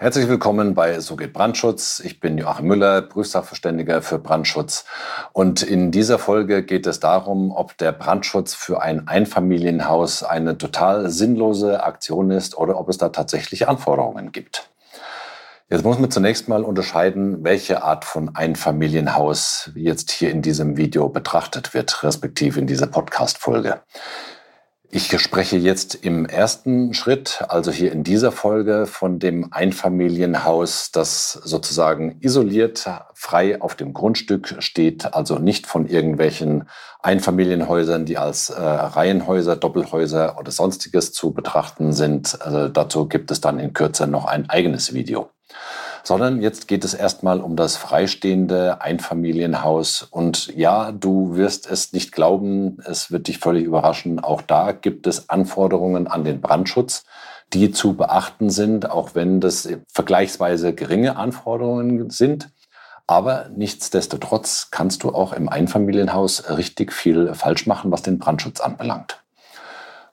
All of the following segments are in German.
Herzlich willkommen bei So geht Brandschutz. Ich bin Joachim Müller, Prüfsachverständiger für Brandschutz. Und in dieser Folge geht es darum, ob der Brandschutz für ein Einfamilienhaus eine total sinnlose Aktion ist oder ob es da tatsächlich Anforderungen gibt. Jetzt muss man zunächst mal unterscheiden, welche Art von Einfamilienhaus jetzt hier in diesem Video betrachtet wird, respektive in dieser Podcast-Folge. Ich spreche jetzt im ersten Schritt, also hier in dieser Folge, von dem Einfamilienhaus, das sozusagen isoliert, frei auf dem Grundstück steht, also nicht von irgendwelchen Einfamilienhäusern, die als äh, Reihenhäuser, Doppelhäuser oder sonstiges zu betrachten sind. Also dazu gibt es dann in Kürze noch ein eigenes Video sondern jetzt geht es erstmal um das freistehende Einfamilienhaus. Und ja, du wirst es nicht glauben, es wird dich völlig überraschen. Auch da gibt es Anforderungen an den Brandschutz, die zu beachten sind, auch wenn das vergleichsweise geringe Anforderungen sind. Aber nichtsdestotrotz kannst du auch im Einfamilienhaus richtig viel falsch machen, was den Brandschutz anbelangt.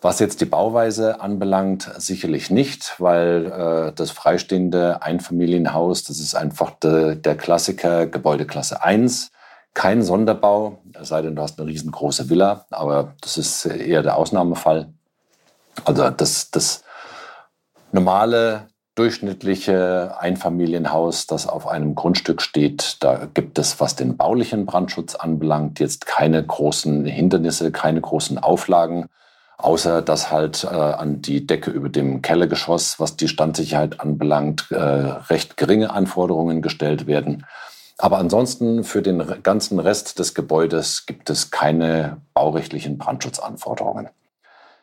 Was jetzt die Bauweise anbelangt, sicherlich nicht, weil äh, das freistehende Einfamilienhaus, das ist einfach de, der Klassiker Gebäudeklasse 1. Kein Sonderbau, es sei denn, du hast eine riesengroße Villa, aber das ist eher der Ausnahmefall. Also das, das normale, durchschnittliche Einfamilienhaus, das auf einem Grundstück steht, da gibt es, was den baulichen Brandschutz anbelangt, jetzt keine großen Hindernisse, keine großen Auflagen. Außer dass halt äh, an die Decke über dem Kellergeschoss, was die Standsicherheit anbelangt, äh, recht geringe Anforderungen gestellt werden. Aber ansonsten für den ganzen Rest des Gebäudes gibt es keine baurechtlichen Brandschutzanforderungen.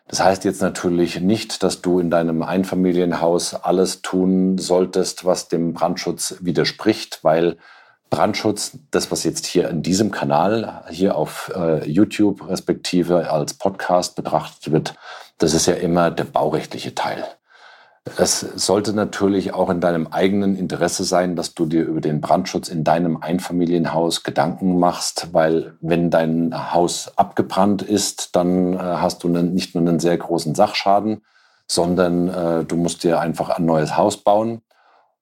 Das heißt jetzt natürlich nicht, dass du in deinem Einfamilienhaus alles tun solltest, was dem Brandschutz widerspricht, weil Brandschutz, das, was jetzt hier in diesem Kanal, hier auf äh, YouTube respektive als Podcast betrachtet wird, das ist ja immer der baurechtliche Teil. Es sollte natürlich auch in deinem eigenen Interesse sein, dass du dir über den Brandschutz in deinem Einfamilienhaus Gedanken machst, weil wenn dein Haus abgebrannt ist, dann äh, hast du nicht nur einen sehr großen Sachschaden, sondern äh, du musst dir einfach ein neues Haus bauen.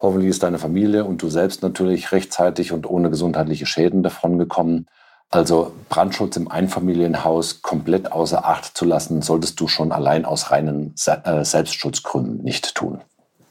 Hoffentlich ist deine Familie und du selbst natürlich rechtzeitig und ohne gesundheitliche Schäden davongekommen. Also Brandschutz im Einfamilienhaus komplett außer Acht zu lassen, solltest du schon allein aus reinen äh, Selbstschutzgründen nicht tun.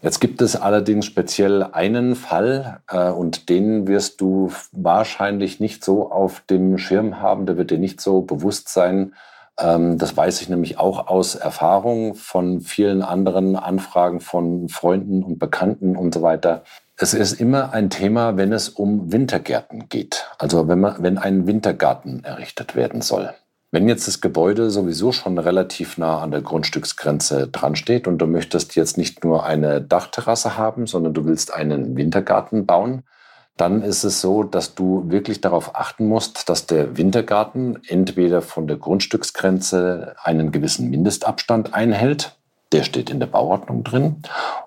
Jetzt gibt es allerdings speziell einen Fall äh, und den wirst du wahrscheinlich nicht so auf dem Schirm haben, der wird dir nicht so bewusst sein, das weiß ich nämlich auch aus Erfahrung von vielen anderen Anfragen von Freunden und Bekannten und so weiter. Es ist immer ein Thema, wenn es um Wintergärten geht. Also wenn, man, wenn ein Wintergarten errichtet werden soll. Wenn jetzt das Gebäude sowieso schon relativ nah an der Grundstücksgrenze dran steht und du möchtest jetzt nicht nur eine Dachterrasse haben, sondern du willst einen Wintergarten bauen, dann ist es so, dass du wirklich darauf achten musst, dass der Wintergarten entweder von der Grundstücksgrenze einen gewissen Mindestabstand einhält, der steht in der Bauordnung drin,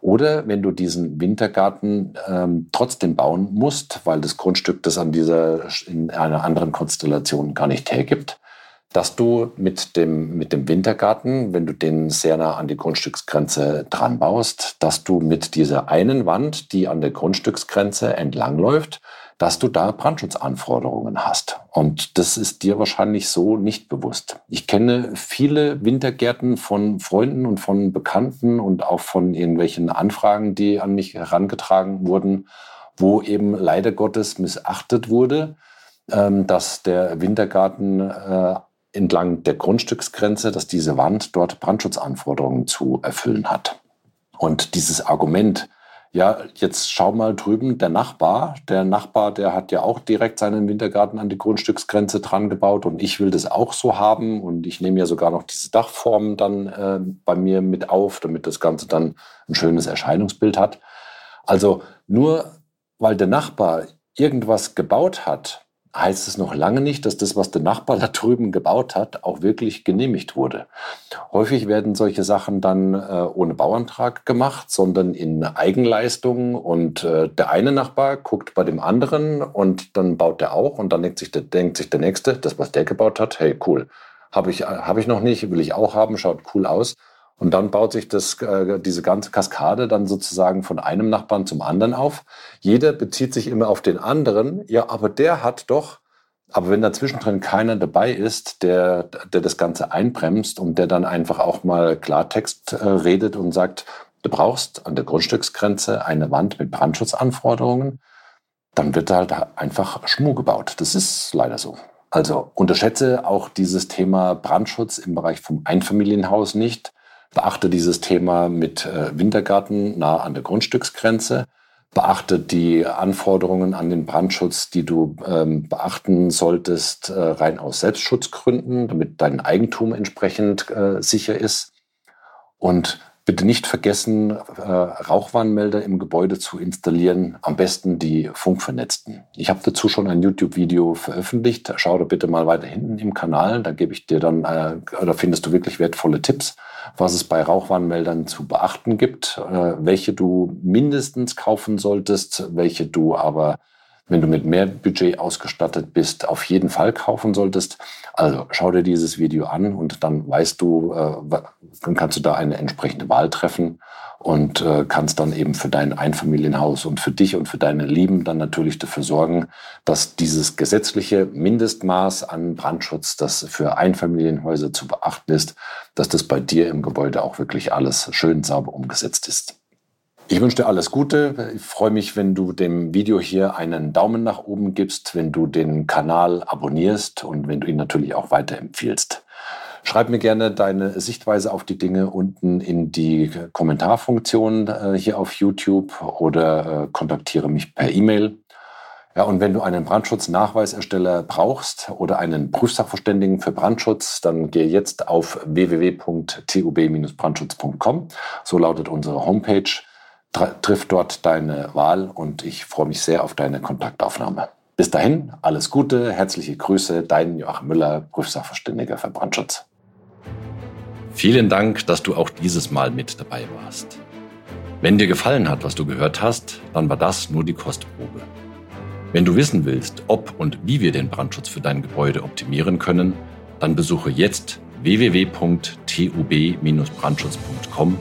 oder wenn du diesen Wintergarten ähm, trotzdem bauen musst, weil das Grundstück das an dieser in einer anderen Konstellation gar nicht hergibt, dass du mit dem, mit dem Wintergarten, wenn du den sehr nah an die Grundstücksgrenze dran baust, dass du mit dieser einen Wand, die an der Grundstücksgrenze entlangläuft, dass du da Brandschutzanforderungen hast. Und das ist dir wahrscheinlich so nicht bewusst. Ich kenne viele Wintergärten von Freunden und von Bekannten und auch von irgendwelchen Anfragen, die an mich herangetragen wurden, wo eben leider Gottes missachtet wurde, ähm, dass der Wintergarten äh, entlang der Grundstücksgrenze, dass diese Wand dort Brandschutzanforderungen zu erfüllen hat. Und dieses Argument, ja, jetzt schau mal drüben, der Nachbar, der Nachbar, der hat ja auch direkt seinen Wintergarten an die Grundstücksgrenze dran gebaut und ich will das auch so haben und ich nehme ja sogar noch diese Dachform dann äh, bei mir mit auf, damit das Ganze dann ein schönes Erscheinungsbild hat. Also nur weil der Nachbar irgendwas gebaut hat, heißt es noch lange nicht, dass das, was der Nachbar da drüben gebaut hat, auch wirklich genehmigt wurde. Häufig werden solche Sachen dann äh, ohne Bauantrag gemacht, sondern in Eigenleistung. Und äh, der eine Nachbar guckt bei dem anderen und dann baut der auch und dann denkt sich der, denkt sich der Nächste, das, was der gebaut hat, hey, cool. Habe ich, hab ich noch nicht, will ich auch haben, schaut cool aus. Und dann baut sich das, äh, diese ganze Kaskade dann sozusagen von einem Nachbarn zum anderen auf. Jeder bezieht sich immer auf den anderen. Ja, aber der hat doch, aber wenn dazwischen drin keiner dabei ist, der, der das Ganze einbremst und der dann einfach auch mal Klartext äh, redet und sagt, du brauchst an der Grundstücksgrenze eine Wand mit Brandschutzanforderungen, dann wird da halt einfach Schmuh gebaut. Das ist leider so. Also unterschätze auch dieses Thema Brandschutz im Bereich vom Einfamilienhaus nicht. Beachte dieses Thema mit äh, Wintergarten nah an der Grundstücksgrenze. Beachte die Anforderungen an den Brandschutz, die du ähm, beachten solltest, äh, rein aus Selbstschutzgründen, damit dein Eigentum entsprechend äh, sicher ist. Und Bitte nicht vergessen, äh, Rauchwarnmelder im Gebäude zu installieren, am besten die funkvernetzten. Ich habe dazu schon ein YouTube-Video veröffentlicht. Schau da bitte mal weiter hinten im Kanal. Da gebe ich dir dann, äh, da findest du wirklich wertvolle Tipps, was es bei Rauchwarnmeldern zu beachten gibt, äh, welche du mindestens kaufen solltest, welche du aber wenn du mit mehr Budget ausgestattet bist, auf jeden Fall kaufen solltest. Also schau dir dieses Video an und dann weißt du, äh, dann kannst du da eine entsprechende Wahl treffen und äh, kannst dann eben für dein Einfamilienhaus und für dich und für deine Lieben dann natürlich dafür sorgen, dass dieses gesetzliche Mindestmaß an Brandschutz, das für Einfamilienhäuser zu beachten ist, dass das bei dir im Gebäude auch wirklich alles schön sauber umgesetzt ist. Ich wünsche dir alles Gute. Ich freue mich, wenn du dem Video hier einen Daumen nach oben gibst, wenn du den Kanal abonnierst und wenn du ihn natürlich auch weiterempfiehlst. Schreib mir gerne deine Sichtweise auf die Dinge unten in die Kommentarfunktion äh, hier auf YouTube oder äh, kontaktiere mich per E-Mail. Ja, und wenn du einen Brandschutznachweisersteller brauchst oder einen Prüfsachverständigen für Brandschutz, dann gehe jetzt auf www.tub-brandschutz.com. So lautet unsere Homepage triff dort deine Wahl und ich freue mich sehr auf deine Kontaktaufnahme. Bis dahin, alles Gute, herzliche Grüße, dein Joachim Müller, Prüfsachverständiger für Brandschutz. Vielen Dank, dass du auch dieses Mal mit dabei warst. Wenn dir gefallen hat, was du gehört hast, dann war das nur die Kostprobe. Wenn du wissen willst, ob und wie wir den Brandschutz für dein Gebäude optimieren können, dann besuche jetzt www.tub-brandschutz.com